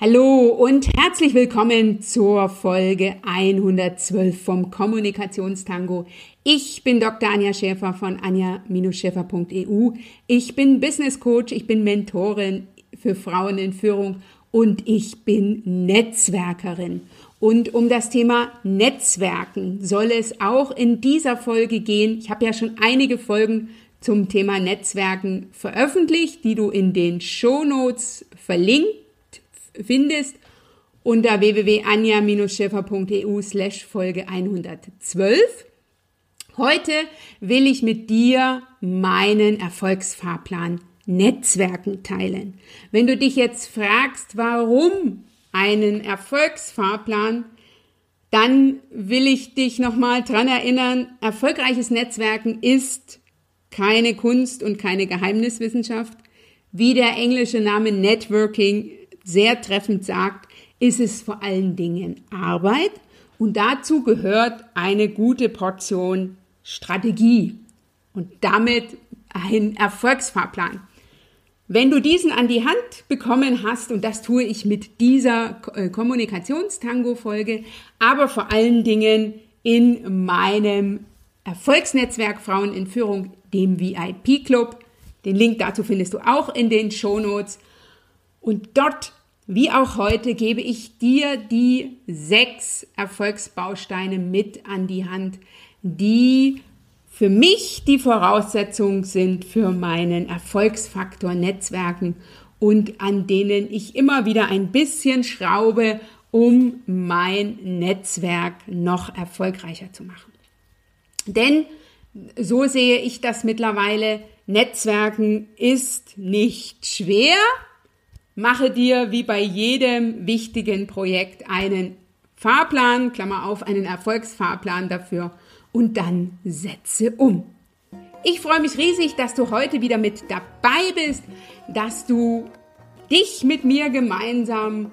Hallo und herzlich willkommen zur Folge 112 vom Kommunikationstango. Ich bin Dr. Anja Schäfer von anja-schäfer.eu. Ich bin Business Coach, ich bin Mentorin für Frauen in Führung und ich bin Netzwerkerin. Und um das Thema Netzwerken soll es auch in dieser Folge gehen. Ich habe ja schon einige Folgen zum Thema Netzwerken veröffentlicht, die du in den Show Notes verlinkt findest unter www.anja-schäfer.eu slash Folge 112. Heute will ich mit dir meinen Erfolgsfahrplan Netzwerken teilen. Wenn du dich jetzt fragst, warum einen Erfolgsfahrplan, dann will ich dich nochmal dran erinnern, erfolgreiches Netzwerken ist keine Kunst und keine Geheimniswissenschaft. Wie der englische Name Networking sehr treffend sagt, ist es vor allen Dingen Arbeit und dazu gehört eine gute Portion Strategie und damit ein Erfolgsfahrplan. Wenn du diesen an die Hand bekommen hast, und das tue ich mit dieser äh, Kommunikationstango-Folge, aber vor allen Dingen in meinem Erfolgsnetzwerk Frauen in Führung, dem VIP-Club. Den Link dazu findest du auch in den Show Notes. Und dort, wie auch heute, gebe ich dir die sechs Erfolgsbausteine mit an die Hand, die für mich die Voraussetzung sind für meinen Erfolgsfaktor Netzwerken und an denen ich immer wieder ein bisschen schraube, um mein Netzwerk noch erfolgreicher zu machen. Denn so sehe ich das mittlerweile, Netzwerken ist nicht schwer, Mache dir wie bei jedem wichtigen Projekt einen Fahrplan, Klammer auf, einen Erfolgsfahrplan dafür und dann setze um. Ich freue mich riesig, dass du heute wieder mit dabei bist, dass du dich mit mir gemeinsam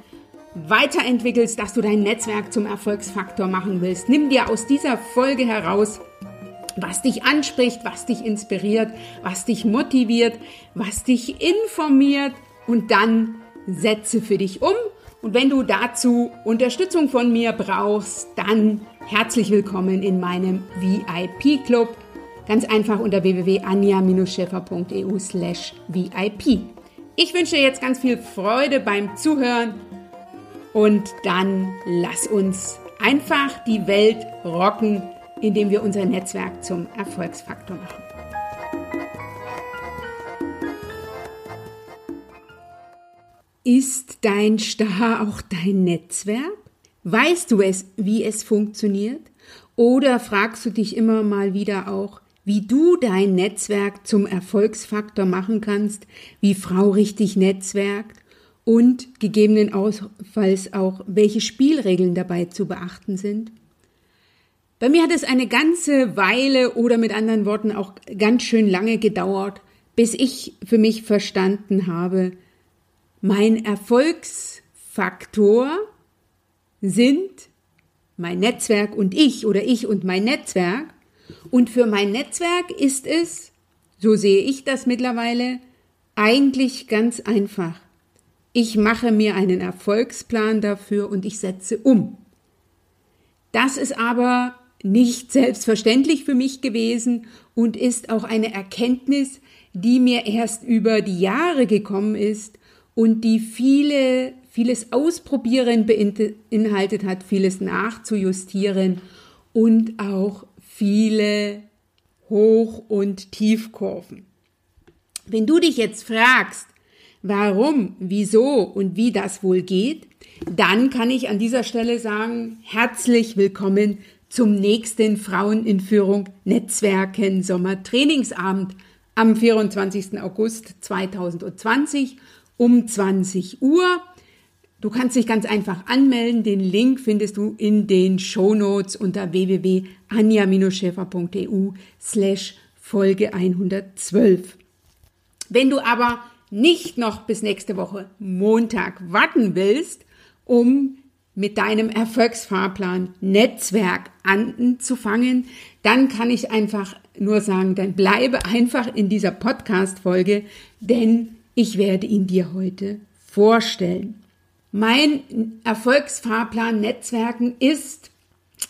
weiterentwickelst, dass du dein Netzwerk zum Erfolgsfaktor machen willst. Nimm dir aus dieser Folge heraus, was dich anspricht, was dich inspiriert, was dich motiviert, was dich informiert und dann setze für dich um. Und wenn du dazu Unterstützung von mir brauchst, dann herzlich willkommen in meinem VIP-Club. Ganz einfach unter www.anja-schäfer.eu slash VIP. Ich wünsche dir jetzt ganz viel Freude beim Zuhören und dann lass uns einfach die Welt rocken, indem wir unser Netzwerk zum Erfolgsfaktor machen. Ist dein Star auch dein Netzwerk? Weißt du es, wie es funktioniert? Oder fragst du dich immer mal wieder auch, wie du dein Netzwerk zum Erfolgsfaktor machen kannst, wie Frau richtig netzwerkt und gegebenenfalls auch, welche Spielregeln dabei zu beachten sind? Bei mir hat es eine ganze Weile oder mit anderen Worten auch ganz schön lange gedauert, bis ich für mich verstanden habe, mein Erfolgsfaktor sind mein Netzwerk und ich oder ich und mein Netzwerk. Und für mein Netzwerk ist es, so sehe ich das mittlerweile, eigentlich ganz einfach. Ich mache mir einen Erfolgsplan dafür und ich setze um. Das ist aber nicht selbstverständlich für mich gewesen und ist auch eine Erkenntnis, die mir erst über die Jahre gekommen ist und die viele, vieles Ausprobieren beinhaltet hat, vieles nachzujustieren und auch viele Hoch- und Tiefkurven. Wenn du dich jetzt fragst, warum, wieso und wie das wohl geht, dann kann ich an dieser Stelle sagen, herzlich willkommen zum nächsten Frauen in Führung Netzwerken Sommertrainingsabend am 24. August 2020 um 20 Uhr. Du kannst dich ganz einfach anmelden. Den Link findest du in den Show Notes unter www.anja-schäfer.eu slash Folge 112. Wenn du aber nicht noch bis nächste Woche Montag warten willst, um mit deinem Erfolgsfahrplan Netzwerk anzufangen, dann kann ich einfach nur sagen, dann bleibe einfach in dieser Podcast-Folge, denn ich werde ihn dir heute vorstellen. Mein Erfolgsfahrplan Netzwerken ist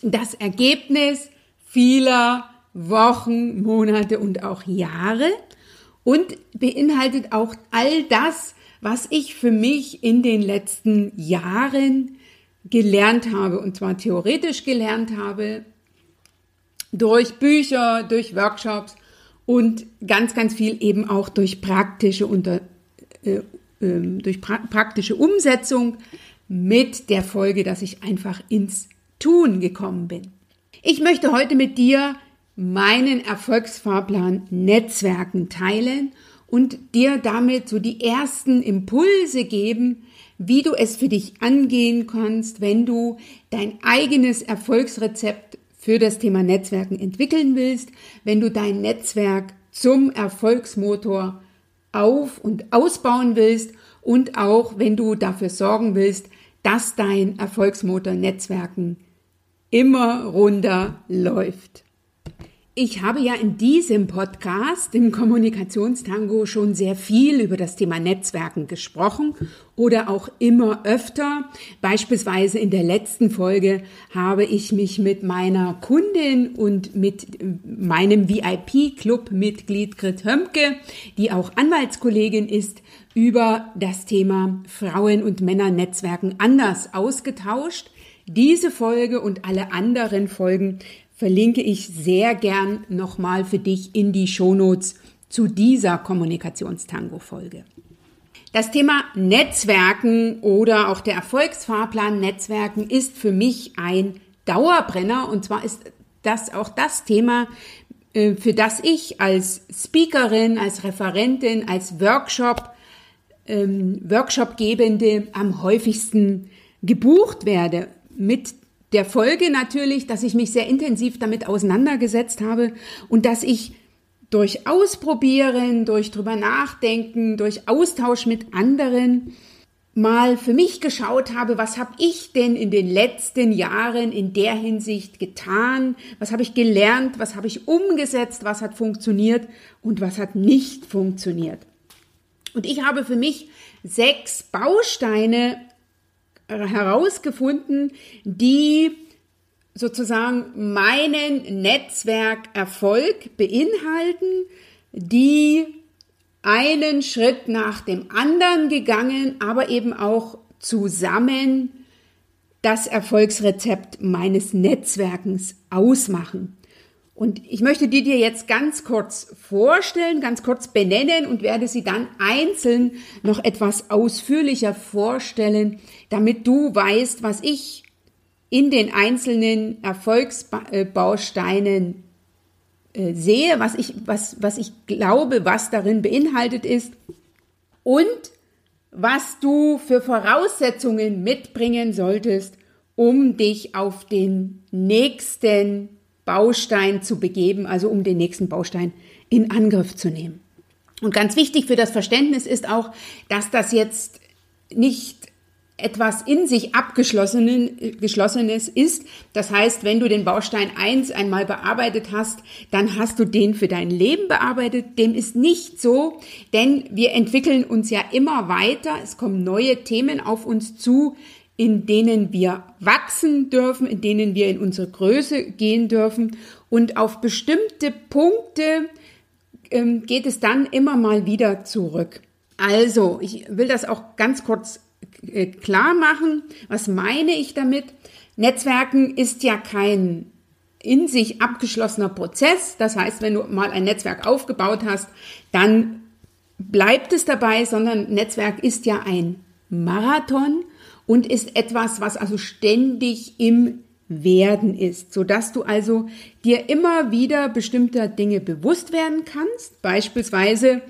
das Ergebnis vieler Wochen, Monate und auch Jahre und beinhaltet auch all das, was ich für mich in den letzten Jahren gelernt habe, und zwar theoretisch gelernt habe, durch Bücher, durch Workshops und ganz, ganz viel eben auch durch praktische, unter, durch pra praktische Umsetzung mit der Folge, dass ich einfach ins Tun gekommen bin. Ich möchte heute mit dir meinen Erfolgsfahrplan Netzwerken teilen und dir damit so die ersten Impulse geben, wie du es für dich angehen kannst, wenn du dein eigenes Erfolgsrezept für das Thema Netzwerken entwickeln willst, wenn du dein Netzwerk zum Erfolgsmotor auf und ausbauen willst und auch wenn du dafür sorgen willst, dass dein Erfolgsmotor Netzwerken immer runder läuft. Ich habe ja in diesem Podcast, im Kommunikationstango, schon sehr viel über das Thema Netzwerken gesprochen oder auch immer öfter. Beispielsweise in der letzten Folge habe ich mich mit meiner Kundin und mit meinem VIP-Club-Mitglied Grit Hömke, die auch Anwaltskollegin ist, über das Thema Frauen- und Männernetzwerken anders ausgetauscht. Diese Folge und alle anderen Folgen verlinke ich sehr gern nochmal für dich in die Shownotes zu dieser Kommunikationstango-Folge. Das Thema Netzwerken oder auch der Erfolgsfahrplan Netzwerken ist für mich ein Dauerbrenner und zwar ist das auch das Thema, äh, für das ich als Speakerin, als Referentin, als Workshop, ähm, Workshopgebende am häufigsten gebucht werde mit der Folge natürlich, dass ich mich sehr intensiv damit auseinandergesetzt habe und dass ich durch Ausprobieren, durch drüber nachdenken, durch Austausch mit anderen mal für mich geschaut habe, was habe ich denn in den letzten Jahren in der Hinsicht getan, was habe ich gelernt, was habe ich umgesetzt, was hat funktioniert und was hat nicht funktioniert. Und ich habe für mich sechs Bausteine herausgefunden, die sozusagen meinen Netzwerkerfolg beinhalten, die einen Schritt nach dem anderen gegangen, aber eben auch zusammen das Erfolgsrezept meines Netzwerkens ausmachen. Und ich möchte die dir jetzt ganz kurz vorstellen, ganz kurz benennen und werde sie dann einzeln noch etwas ausführlicher vorstellen, damit du weißt, was ich in den einzelnen Erfolgsbausteinen äh, sehe, was ich, was, was ich glaube, was darin beinhaltet ist und was du für Voraussetzungen mitbringen solltest, um dich auf den nächsten Baustein zu begeben, also um den nächsten Baustein in Angriff zu nehmen. Und ganz wichtig für das Verständnis ist auch, dass das jetzt nicht etwas in sich abgeschlossenes ist. Das heißt, wenn du den Baustein 1 einmal bearbeitet hast, dann hast du den für dein Leben bearbeitet. Dem ist nicht so, denn wir entwickeln uns ja immer weiter. Es kommen neue Themen auf uns zu, in denen wir wachsen dürfen, in denen wir in unsere Größe gehen dürfen. Und auf bestimmte Punkte ähm, geht es dann immer mal wieder zurück. Also, ich will das auch ganz kurz äh, klar machen. Was meine ich damit? Netzwerken ist ja kein in sich abgeschlossener Prozess. Das heißt, wenn du mal ein Netzwerk aufgebaut hast, dann bleibt es dabei, sondern Netzwerk ist ja ein Marathon und ist etwas, was also ständig im Werden ist, so dass du also dir immer wieder bestimmter Dinge bewusst werden kannst. Beispielsweise,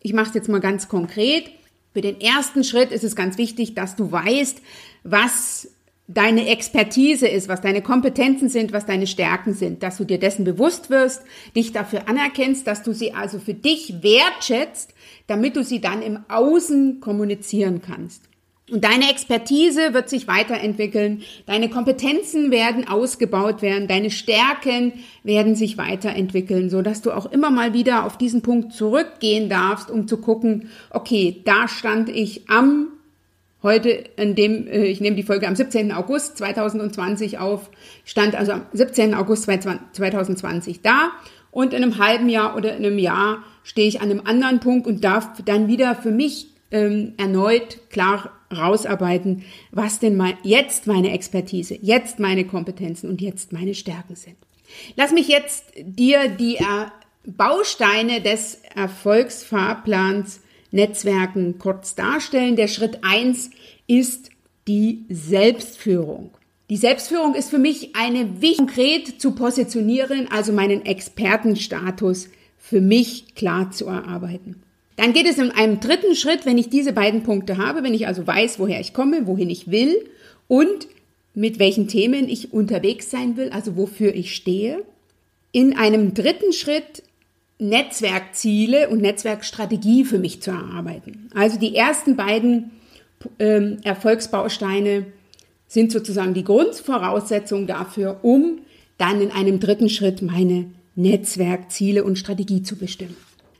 ich mache es jetzt mal ganz konkret. Für den ersten Schritt ist es ganz wichtig, dass du weißt, was deine Expertise ist, was deine Kompetenzen sind, was deine Stärken sind, dass du dir dessen bewusst wirst, dich dafür anerkennst, dass du sie also für dich wertschätzt, damit du sie dann im Außen kommunizieren kannst. Und deine Expertise wird sich weiterentwickeln, deine Kompetenzen werden ausgebaut werden, deine Stärken werden sich weiterentwickeln, so dass du auch immer mal wieder auf diesen Punkt zurückgehen darfst, um zu gucken, okay, da stand ich am heute, in dem, äh, ich nehme die Folge am 17. August 2020 auf, stand also am 17. August 2020 da und in einem halben Jahr oder in einem Jahr stehe ich an einem anderen Punkt und darf dann wieder für mich ähm, erneut klar rausarbeiten, was denn mein, jetzt meine Expertise, jetzt meine Kompetenzen und jetzt meine Stärken sind. Lass mich jetzt dir die äh, Bausteine des Erfolgsfahrplans Netzwerken kurz darstellen. Der Schritt eins ist die Selbstführung. Die Selbstführung ist für mich eine wichtig konkret zu positionieren, also meinen Expertenstatus für mich klar zu erarbeiten. Dann geht es in einem dritten Schritt, wenn ich diese beiden Punkte habe, wenn ich also weiß, woher ich komme, wohin ich will und mit welchen Themen ich unterwegs sein will, also wofür ich stehe. In einem dritten Schritt Netzwerkziele und Netzwerkstrategie für mich zu erarbeiten. Also die ersten beiden ähm, Erfolgsbausteine sind sozusagen die Grundvoraussetzung dafür, um dann in einem dritten Schritt meine Netzwerkziele und Strategie zu bestimmen.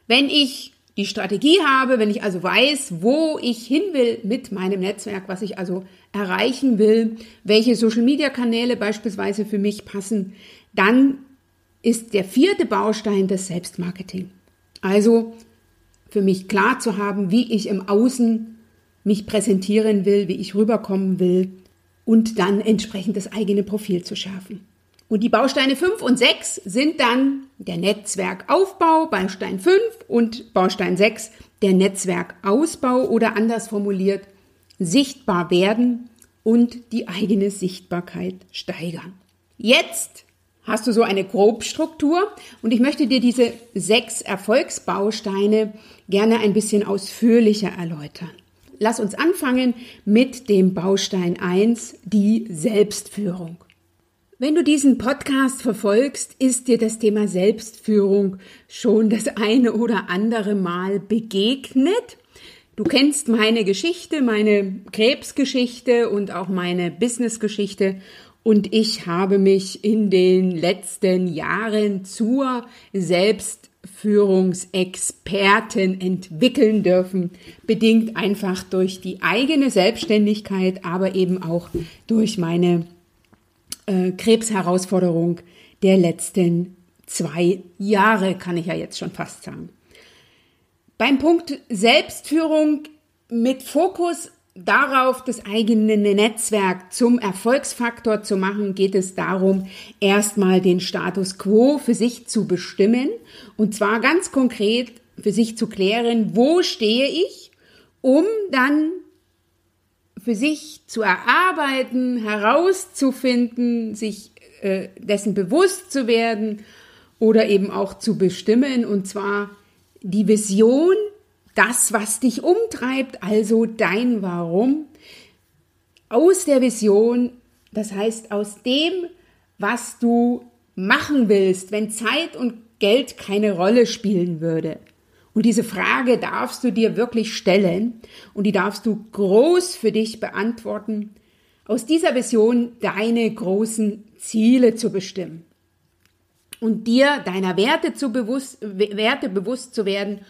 Wenn ich die Strategie habe, wenn ich also weiß, wo ich hin will mit meinem Netzwerk, was ich also erreichen will, welche Social-Media-Kanäle beispielsweise für mich passen, dann ist der vierte Baustein das Selbstmarketing. Also für mich klar zu haben, wie ich im Außen mich präsentieren will, wie ich rüberkommen will und dann entsprechend das eigene Profil zu schärfen. Und die Bausteine 5 und 6 sind dann der Netzwerkaufbau, Baustein 5 und Baustein 6 der Netzwerkausbau oder anders formuliert, sichtbar werden und die eigene Sichtbarkeit steigern. Jetzt hast du so eine Grobstruktur und ich möchte dir diese sechs Erfolgsbausteine gerne ein bisschen ausführlicher erläutern. Lass uns anfangen mit dem Baustein 1, die Selbstführung. Wenn du diesen Podcast verfolgst, ist dir das Thema Selbstführung schon das eine oder andere Mal begegnet. Du kennst meine Geschichte, meine Krebsgeschichte und auch meine Businessgeschichte und ich habe mich in den letzten Jahren zur Selbstführungsexpertin entwickeln dürfen, bedingt einfach durch die eigene Selbstständigkeit, aber eben auch durch meine äh, Krebsherausforderung der letzten zwei Jahre, kann ich ja jetzt schon fast sagen. Beim Punkt Selbstführung mit Fokus darauf, das eigene Netzwerk zum Erfolgsfaktor zu machen, geht es darum, erstmal den Status quo für sich zu bestimmen und zwar ganz konkret für sich zu klären, wo stehe ich, um dann für sich zu erarbeiten, herauszufinden, sich äh, dessen bewusst zu werden oder eben auch zu bestimmen, und zwar die Vision, das, was dich umtreibt, also dein Warum, aus der Vision, das heißt aus dem, was du machen willst, wenn Zeit und Geld keine Rolle spielen würde. Und diese Frage darfst du dir wirklich stellen und die darfst du groß für dich beantworten, aus dieser Vision deine großen Ziele zu bestimmen und dir deiner Werte, zu bewusst, Werte bewusst zu werden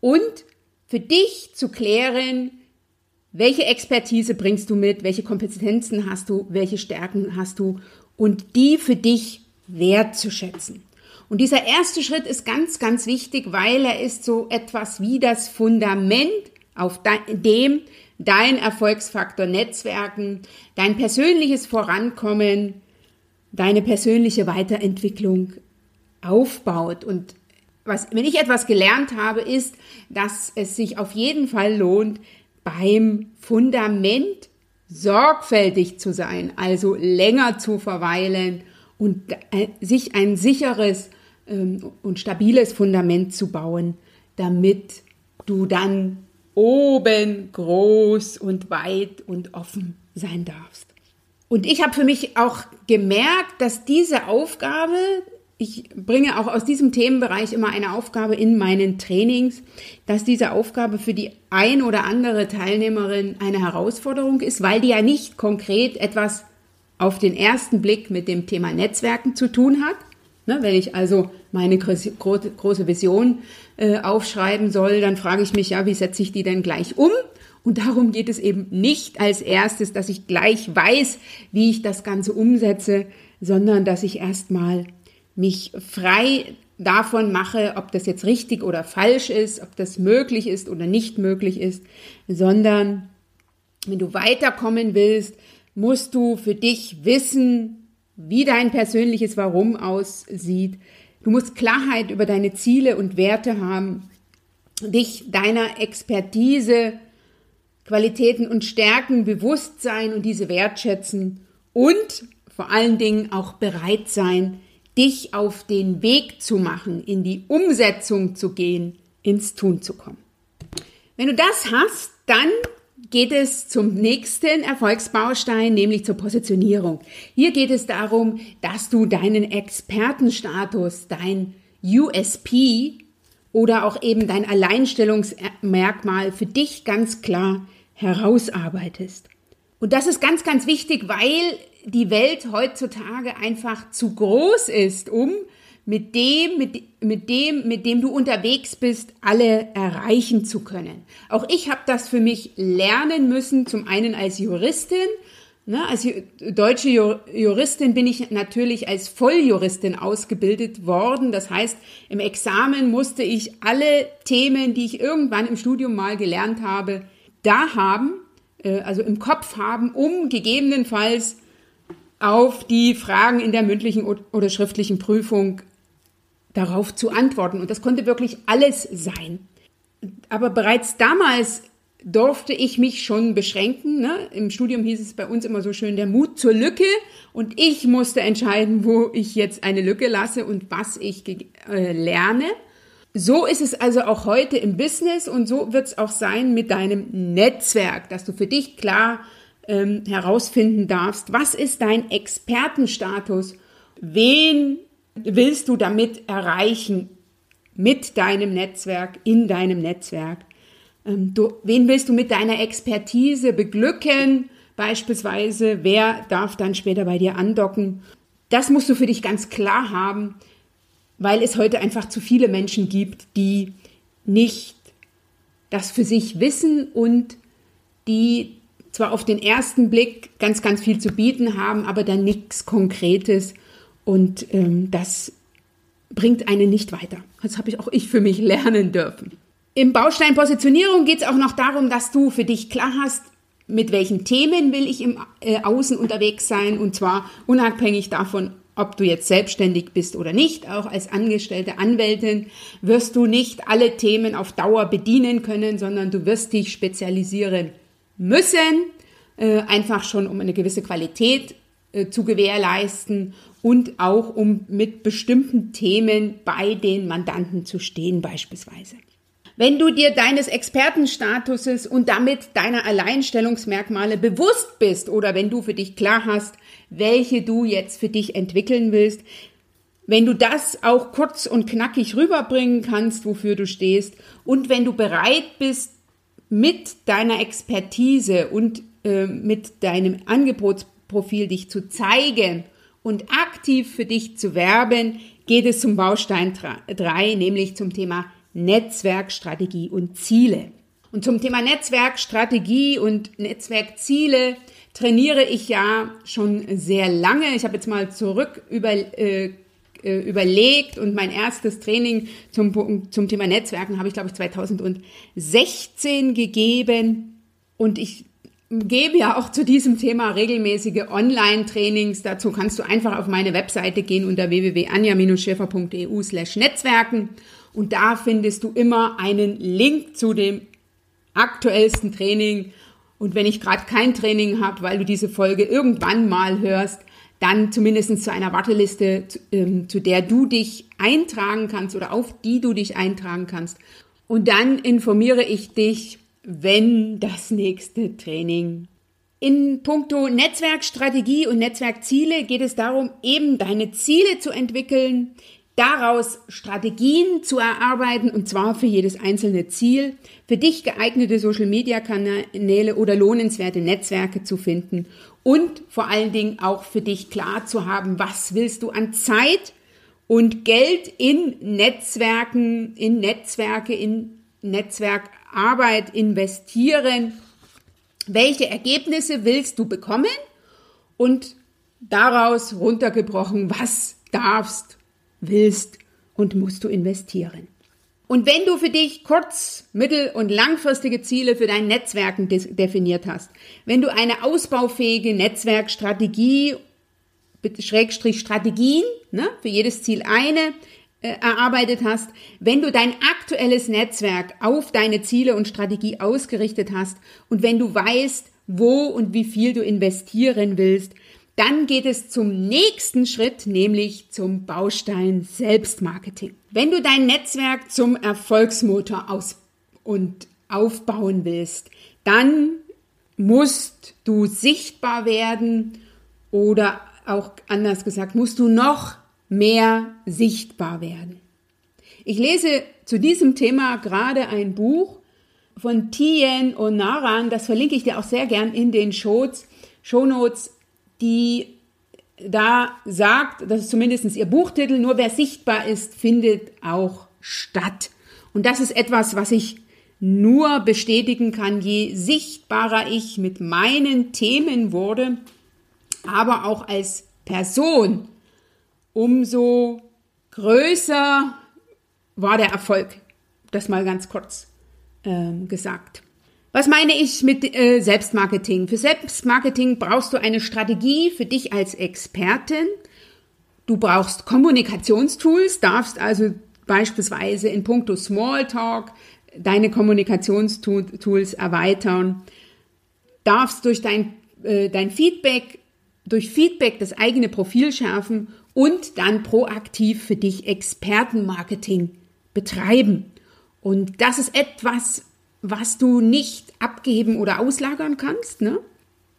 und für dich zu klären, welche Expertise bringst du mit, welche Kompetenzen hast du, welche Stärken hast du und die für dich wertzuschätzen. Und dieser erste Schritt ist ganz, ganz wichtig, weil er ist so etwas wie das Fundament, auf dem dein Erfolgsfaktor Netzwerken, dein persönliches Vorankommen, deine persönliche Weiterentwicklung aufbaut. Und was, wenn ich etwas gelernt habe, ist, dass es sich auf jeden Fall lohnt, beim Fundament sorgfältig zu sein, also länger zu verweilen und äh, sich ein sicheres ähm, und stabiles Fundament zu bauen, damit du dann oben groß und weit und offen sein darfst. Und ich habe für mich auch gemerkt, dass diese Aufgabe, ich bringe auch aus diesem Themenbereich immer eine Aufgabe in meinen Trainings, dass diese Aufgabe für die ein oder andere Teilnehmerin eine Herausforderung ist, weil die ja nicht konkret etwas auf den ersten Blick mit dem Thema Netzwerken zu tun hat, Ne, wenn ich also meine große Vision äh, aufschreiben soll, dann frage ich mich ja, wie setze ich die denn gleich um? Und darum geht es eben nicht als erstes, dass ich gleich weiß, wie ich das Ganze umsetze, sondern dass ich erstmal mich frei davon mache, ob das jetzt richtig oder falsch ist, ob das möglich ist oder nicht möglich ist, sondern wenn du weiterkommen willst, musst du für dich wissen, wie dein persönliches Warum aussieht. Du musst Klarheit über deine Ziele und Werte haben, dich deiner Expertise Qualitäten und Stärken bewusst sein und diese wertschätzen und vor allen Dingen auch bereit sein, dich auf den Weg zu machen, in die Umsetzung zu gehen, ins Tun zu kommen. Wenn du das hast, dann geht es zum nächsten Erfolgsbaustein, nämlich zur Positionierung. Hier geht es darum, dass du deinen Expertenstatus, dein USP oder auch eben dein Alleinstellungsmerkmal für dich ganz klar herausarbeitest. Und das ist ganz, ganz wichtig, weil die Welt heutzutage einfach zu groß ist, um mit dem, mit, mit dem, mit dem du unterwegs bist, alle erreichen zu können. Auch ich habe das für mich lernen müssen, zum einen als Juristin, Ne, als deutsche Juristin bin ich natürlich als Volljuristin ausgebildet worden. Das heißt, im Examen musste ich alle Themen, die ich irgendwann im Studium mal gelernt habe, da haben, äh, also im Kopf haben, um gegebenenfalls auf die Fragen in der mündlichen oder schriftlichen Prüfung darauf zu antworten. Und das konnte wirklich alles sein. Aber bereits damals durfte ich mich schon beschränken. Ne? Im Studium hieß es bei uns immer so schön der Mut zur Lücke und ich musste entscheiden, wo ich jetzt eine Lücke lasse und was ich äh, lerne. So ist es also auch heute im Business und so wird es auch sein mit deinem Netzwerk, dass du für dich klar ähm, herausfinden darfst, was ist dein Expertenstatus, wen willst du damit erreichen mit deinem Netzwerk, in deinem Netzwerk. Ähm, du, wen willst du mit deiner Expertise beglücken? Beispielsweise, wer darf dann später bei dir andocken? Das musst du für dich ganz klar haben weil es heute einfach zu viele Menschen gibt, die nicht das für sich wissen und die zwar auf den ersten Blick ganz, ganz viel zu bieten haben, aber dann nichts Konkretes und ähm, das bringt einen nicht weiter. Das habe ich auch ich für mich lernen dürfen. Im Baustein Positionierung geht es auch noch darum, dass du für dich klar hast, mit welchen Themen will ich im äh, Außen unterwegs sein und zwar unabhängig davon, ob du jetzt selbstständig bist oder nicht, auch als angestellte Anwältin, wirst du nicht alle Themen auf Dauer bedienen können, sondern du wirst dich spezialisieren müssen, äh, einfach schon um eine gewisse Qualität äh, zu gewährleisten und auch um mit bestimmten Themen bei den Mandanten zu stehen beispielsweise. Wenn du dir deines Expertenstatuses und damit deiner Alleinstellungsmerkmale bewusst bist oder wenn du für dich klar hast, welche du jetzt für dich entwickeln willst, wenn du das auch kurz und knackig rüberbringen kannst, wofür du stehst und wenn du bereit bist, mit deiner Expertise und äh, mit deinem Angebotsprofil dich zu zeigen und aktiv für dich zu werben, geht es zum Baustein 3, nämlich zum Thema Netzwerkstrategie und Ziele. Und zum Thema Netzwerkstrategie und Netzwerkziele trainiere ich ja schon sehr lange. Ich habe jetzt mal zurück über, äh, äh überlegt und mein erstes Training zum, zum Thema Netzwerken habe ich, glaube ich, 2016 gegeben. Und ich gebe ja auch zu diesem Thema regelmäßige Online-Trainings. Dazu kannst du einfach auf meine Webseite gehen unter www.anja-schäfer.eu slash Netzwerken und da findest du immer einen Link zu dem aktuellsten Training. Und wenn ich gerade kein Training habe, weil du diese Folge irgendwann mal hörst, dann zumindest zu einer Warteliste, zu, ähm, zu der du dich eintragen kannst oder auf die du dich eintragen kannst. Und dann informiere ich dich, wenn das nächste Training. In puncto Netzwerkstrategie und Netzwerkziele geht es darum, eben deine Ziele zu entwickeln, daraus Strategien zu erarbeiten und zwar für jedes einzelne Ziel, für dich geeignete Social-Media-Kanäle oder lohnenswerte Netzwerke zu finden und vor allen Dingen auch für dich klar zu haben, was willst du an Zeit und Geld in Netzwerken, in Netzwerke, in Netzwerkarbeit investieren, welche Ergebnisse willst du bekommen und daraus runtergebrochen, was darfst, willst und musst du investieren. Und wenn du für dich kurz-, mittel- und langfristige Ziele für dein Netzwerken definiert hast, wenn du eine ausbaufähige Netzwerkstrategie, Schrägstrich Strategien, ne, für jedes Ziel eine, erarbeitet hast, wenn du dein aktuelles Netzwerk auf deine Ziele und Strategie ausgerichtet hast und wenn du weißt, wo und wie viel du investieren willst, dann geht es zum nächsten Schritt, nämlich zum Baustein Selbstmarketing. Wenn du dein Netzwerk zum Erfolgsmotor aus und aufbauen willst, dann musst du sichtbar werden oder auch anders gesagt, musst du noch mehr sichtbar werden. Ich lese zu diesem Thema gerade ein Buch von Tien Onaran, das verlinke ich dir auch sehr gern in den Shows, Shownotes die da sagt, das ist zumindest ihr Buchtitel, nur wer sichtbar ist, findet auch statt. Und das ist etwas, was ich nur bestätigen kann, je sichtbarer ich mit meinen Themen wurde, aber auch als Person, umso größer war der Erfolg. Das mal ganz kurz äh, gesagt. Was meine ich mit äh, Selbstmarketing? Für Selbstmarketing brauchst du eine Strategie für dich als Expertin. Du brauchst Kommunikationstools, darfst also beispielsweise in puncto Smalltalk deine Kommunikationstools erweitern, darfst durch dein, äh, dein Feedback, durch Feedback das eigene Profil schärfen und dann proaktiv für dich Expertenmarketing betreiben. Und das ist etwas, was du nicht abgeben oder auslagern kannst, ne?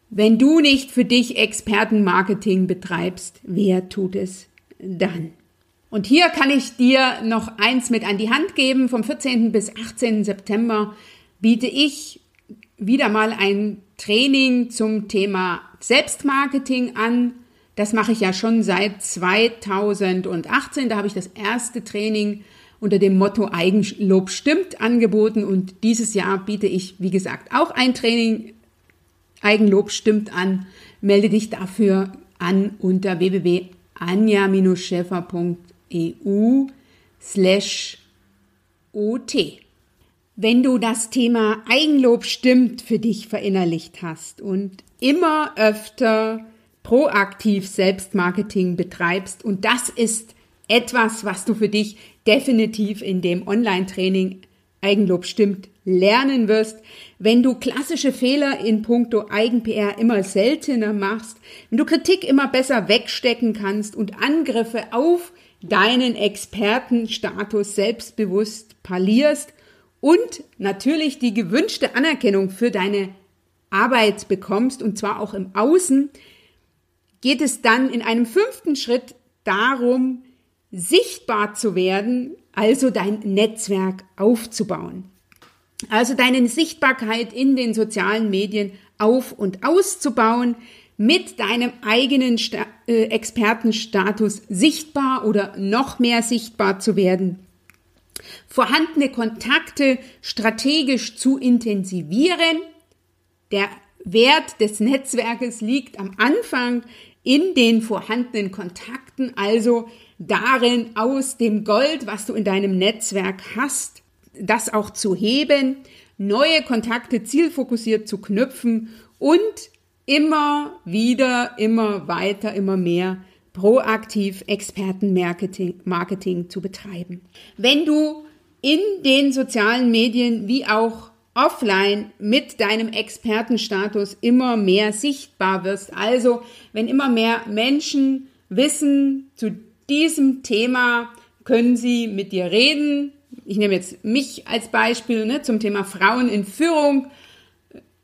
Wenn du nicht für dich Expertenmarketing betreibst, wer tut es dann? Und hier kann ich dir noch eins mit an die Hand geben. Vom 14. bis 18. September biete ich wieder mal ein Training zum Thema Selbstmarketing an. Das mache ich ja schon seit 2018. Da habe ich das erste Training unter dem Motto Eigenlob stimmt angeboten und dieses Jahr biete ich, wie gesagt, auch ein Training Eigenlob stimmt an. Melde dich dafür an unter www.anja-schäfer.eu slash ot. Wenn du das Thema Eigenlob stimmt für dich verinnerlicht hast und immer öfter proaktiv Selbstmarketing betreibst. Und das ist etwas, was du für dich definitiv in dem Online-Training Eigenlob stimmt lernen wirst, wenn du klassische Fehler in puncto Eigen-PR immer seltener machst, wenn du Kritik immer besser wegstecken kannst und Angriffe auf deinen Expertenstatus selbstbewusst parlierst und natürlich die gewünschte Anerkennung für deine Arbeit bekommst und zwar auch im Außen, geht es dann in einem fünften Schritt darum, sichtbar zu werden, also dein Netzwerk aufzubauen. Also deine Sichtbarkeit in den sozialen Medien auf und auszubauen, mit deinem eigenen Sta äh, Expertenstatus sichtbar oder noch mehr sichtbar zu werden, vorhandene Kontakte strategisch zu intensivieren. Der Wert des Netzwerkes liegt am Anfang in den vorhandenen Kontakten, also darin, aus dem Gold, was du in deinem Netzwerk hast, das auch zu heben, neue Kontakte zielfokussiert zu knüpfen und immer wieder, immer weiter, immer mehr proaktiv Expertenmarketing Marketing zu betreiben. Wenn du in den sozialen Medien wie auch offline mit deinem Expertenstatus immer mehr sichtbar wirst, also wenn immer mehr Menschen wissen, zu diesem Thema können Sie mit dir reden. Ich nehme jetzt mich als Beispiel ne, zum Thema Frauen in Führung,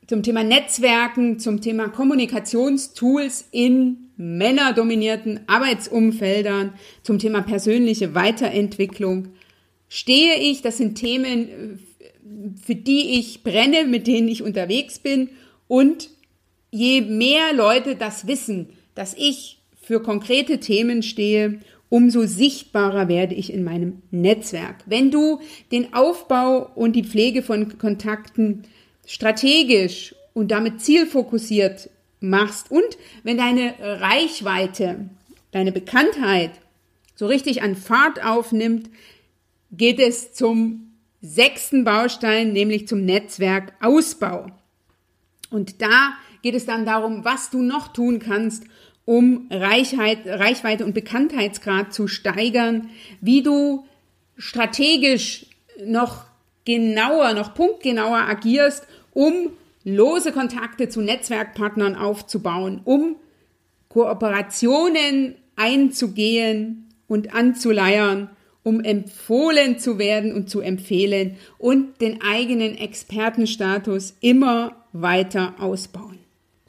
zum Thema Netzwerken, zum Thema Kommunikationstools in männerdominierten Arbeitsumfeldern, zum Thema persönliche Weiterentwicklung. Stehe ich, das sind Themen, für die ich brenne, mit denen ich unterwegs bin. Und je mehr Leute das wissen, dass ich für konkrete Themen stehe umso sichtbarer werde ich in meinem Netzwerk. Wenn du den Aufbau und die Pflege von Kontakten strategisch und damit zielfokussiert machst und wenn deine Reichweite, deine Bekanntheit so richtig an Fahrt aufnimmt, geht es zum sechsten Baustein, nämlich zum Netzwerkausbau. Und da geht es dann darum, was du noch tun kannst, um Reichheit, Reichweite und Bekanntheitsgrad zu steigern, wie du strategisch noch genauer, noch punktgenauer agierst, um lose Kontakte zu Netzwerkpartnern aufzubauen, um Kooperationen einzugehen und anzuleiern, um empfohlen zu werden und zu empfehlen und den eigenen Expertenstatus immer weiter ausbauen.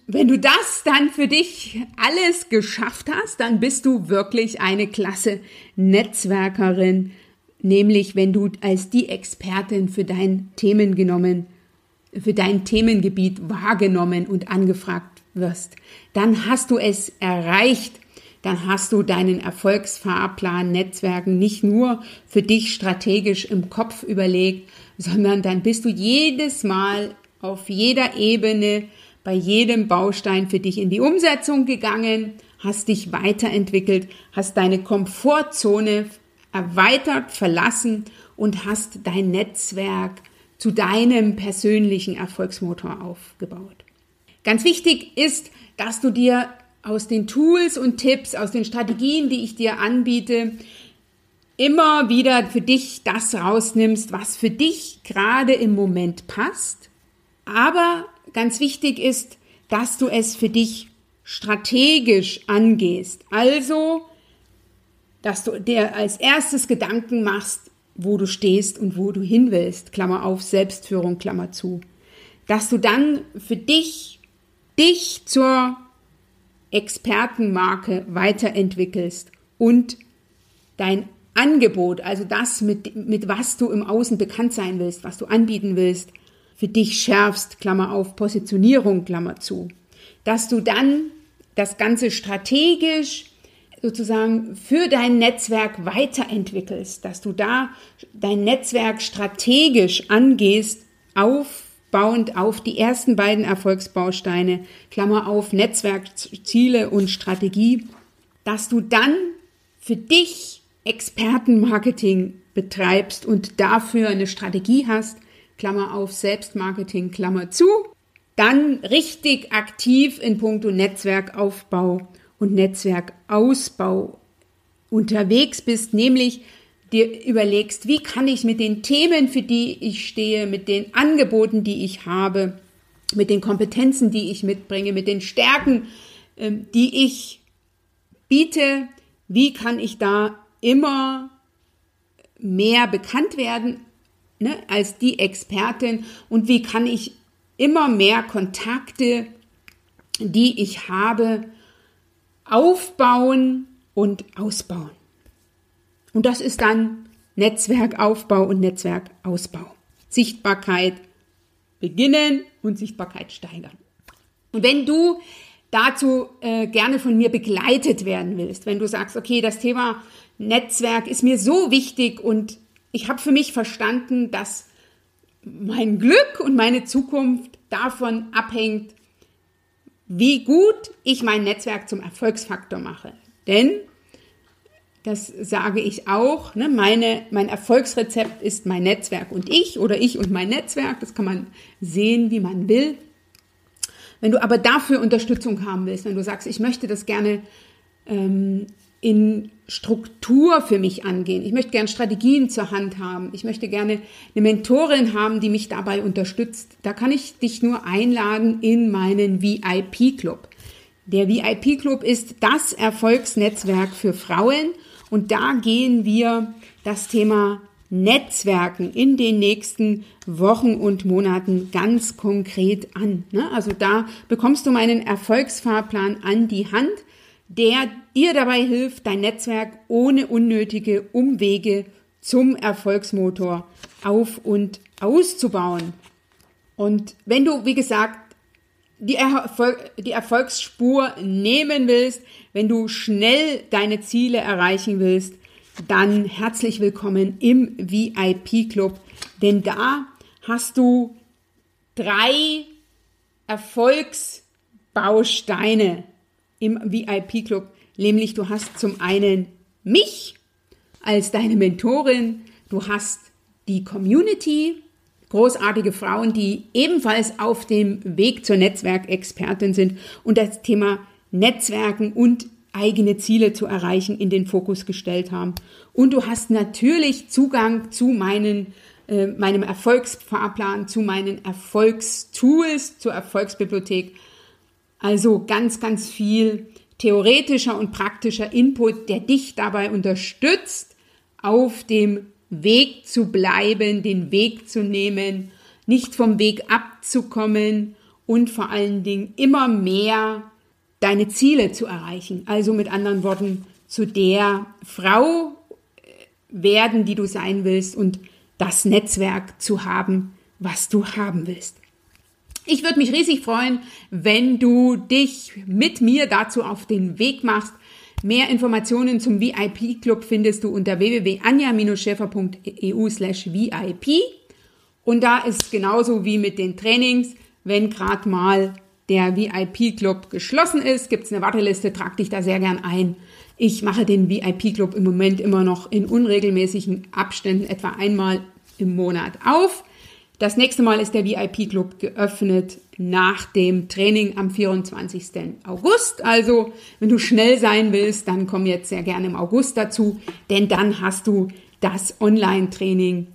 Wenn du das dann für dich alles geschafft hast, dann bist du wirklich eine klasse Netzwerkerin, nämlich wenn du als die Expertin für dein Themen genommen, für dein Themengebiet wahrgenommen und angefragt wirst, dann hast du es erreicht, dann hast du deinen Erfolgsfahrplan Netzwerken nicht nur für dich strategisch im Kopf überlegt, sondern dann bist du jedes Mal auf jeder Ebene bei jedem Baustein für dich in die Umsetzung gegangen, hast dich weiterentwickelt, hast deine Komfortzone erweitert, verlassen und hast dein Netzwerk zu deinem persönlichen Erfolgsmotor aufgebaut. Ganz wichtig ist, dass du dir aus den Tools und Tipps, aus den Strategien, die ich dir anbiete, immer wieder für dich das rausnimmst, was für dich gerade im Moment passt. Aber ganz wichtig ist, dass du es für dich strategisch angehst. Also dass du dir als erstes Gedanken machst, wo du stehst und wo du hin willst, Klammer auf, Selbstführung, Klammer zu. Dass du dann für dich, dich zur Expertenmarke weiterentwickelst und dein Angebot, also das, mit, mit was du im Außen bekannt sein willst, was du anbieten willst, für dich schärfst, Klammer auf, Positionierung, Klammer zu. Dass du dann das Ganze strategisch sozusagen für dein Netzwerk weiterentwickelst, dass du da dein Netzwerk strategisch angehst, aufbauend auf die ersten beiden Erfolgsbausteine, Klammer auf, Netzwerkziele und Strategie, dass du dann für dich Expertenmarketing betreibst und dafür eine Strategie hast, Klammer auf, Selbstmarketing, Klammer zu, dann richtig aktiv in puncto Netzwerkaufbau und Netzwerkausbau unterwegs bist, nämlich dir überlegst, wie kann ich mit den Themen, für die ich stehe, mit den Angeboten, die ich habe, mit den Kompetenzen, die ich mitbringe, mit den Stärken, ähm, die ich biete, wie kann ich da immer mehr bekannt werden ne, als die Expertin und wie kann ich immer mehr Kontakte, die ich habe, aufbauen und ausbauen. Und das ist dann Netzwerkaufbau und Netzwerkausbau. Sichtbarkeit beginnen und Sichtbarkeit steigern. Und wenn du dazu äh, gerne von mir begleitet werden willst, wenn du sagst, okay, das Thema Netzwerk ist mir so wichtig und ich habe für mich verstanden, dass mein Glück und meine Zukunft davon abhängt, wie gut ich mein Netzwerk zum Erfolgsfaktor mache. Denn, das sage ich auch, ne, meine, mein Erfolgsrezept ist mein Netzwerk und ich oder ich und mein Netzwerk. Das kann man sehen, wie man will. Wenn du aber dafür Unterstützung haben willst, wenn du sagst, ich möchte das gerne ähm, in Struktur für mich angehen. Ich möchte gerne Strategien zur Hand haben. Ich möchte gerne eine Mentorin haben, die mich dabei unterstützt. Da kann ich dich nur einladen in meinen VIP-Club. Der VIP-Club ist das Erfolgsnetzwerk für Frauen und da gehen wir das Thema Netzwerken in den nächsten Wochen und Monaten ganz konkret an. Ne? Also da bekommst du meinen Erfolgsfahrplan an die Hand der dir dabei hilft, dein Netzwerk ohne unnötige Umwege zum Erfolgsmotor auf und auszubauen. Und wenn du, wie gesagt, die, Erfolg, die Erfolgsspur nehmen willst, wenn du schnell deine Ziele erreichen willst, dann herzlich willkommen im VIP Club, denn da hast du drei Erfolgsbausteine im VIP-Club, nämlich du hast zum einen mich als deine Mentorin, du hast die Community, großartige Frauen, die ebenfalls auf dem Weg zur Netzwerkexpertin sind und das Thema Netzwerken und eigene Ziele zu erreichen in den Fokus gestellt haben. Und du hast natürlich Zugang zu meinen äh, meinem Erfolgsfahrplan, zu meinen Erfolgstools, zur Erfolgsbibliothek. Also ganz, ganz viel theoretischer und praktischer Input, der dich dabei unterstützt, auf dem Weg zu bleiben, den Weg zu nehmen, nicht vom Weg abzukommen und vor allen Dingen immer mehr deine Ziele zu erreichen. Also mit anderen Worten, zu der Frau werden, die du sein willst und das Netzwerk zu haben, was du haben willst. Ich würde mich riesig freuen, wenn du dich mit mir dazu auf den Weg machst. Mehr Informationen zum VIP-Club findest du unter www.anja-schäfer.eu slash VIP. Und da ist genauso wie mit den Trainings, wenn gerade mal der VIP-Club geschlossen ist, gibt es eine Warteliste, trag dich da sehr gern ein. Ich mache den VIP-Club im Moment immer noch in unregelmäßigen Abständen, etwa einmal im Monat auf. Das nächste Mal ist der VIP-Club geöffnet nach dem Training am 24. August. Also, wenn du schnell sein willst, dann komm jetzt sehr gerne im August dazu, denn dann hast du das Online-Training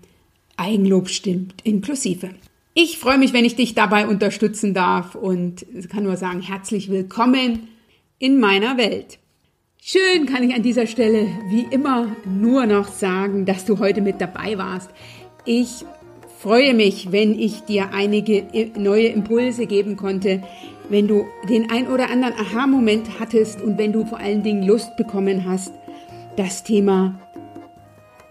Eigenlob stimmt inklusive. Ich freue mich, wenn ich dich dabei unterstützen darf und kann nur sagen, herzlich willkommen in meiner Welt. Schön kann ich an dieser Stelle wie immer nur noch sagen, dass du heute mit dabei warst. Ich freue mich, wenn ich dir einige neue Impulse geben konnte, wenn du den ein oder anderen Aha-Moment hattest und wenn du vor allen Dingen Lust bekommen hast, das Thema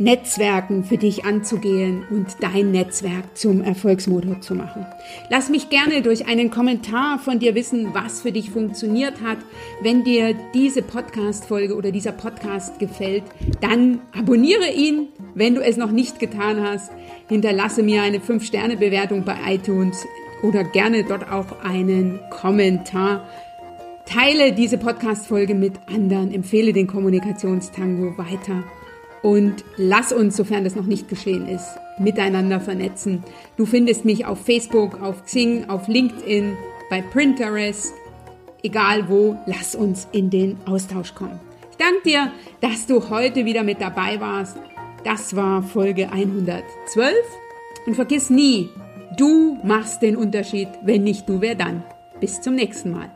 Netzwerken für dich anzugehen und dein Netzwerk zum Erfolgsmotor zu machen. Lass mich gerne durch einen Kommentar von dir wissen, was für dich funktioniert hat. Wenn dir diese Podcast-Folge oder dieser Podcast gefällt, dann abonniere ihn. Wenn du es noch nicht getan hast, hinterlasse mir eine 5-Sterne-Bewertung bei iTunes oder gerne dort auch einen Kommentar. Teile diese Podcast-Folge mit anderen, empfehle den Kommunikationstango weiter und lass uns, sofern das noch nicht geschehen ist, miteinander vernetzen. Du findest mich auf Facebook, auf Xing, auf LinkedIn, bei Pinterest, egal wo, lass uns in den Austausch kommen. Ich danke dir, dass du heute wieder mit dabei warst. Das war Folge 112 und vergiss nie, du machst den Unterschied, wenn nicht du, wer dann. Bis zum nächsten Mal.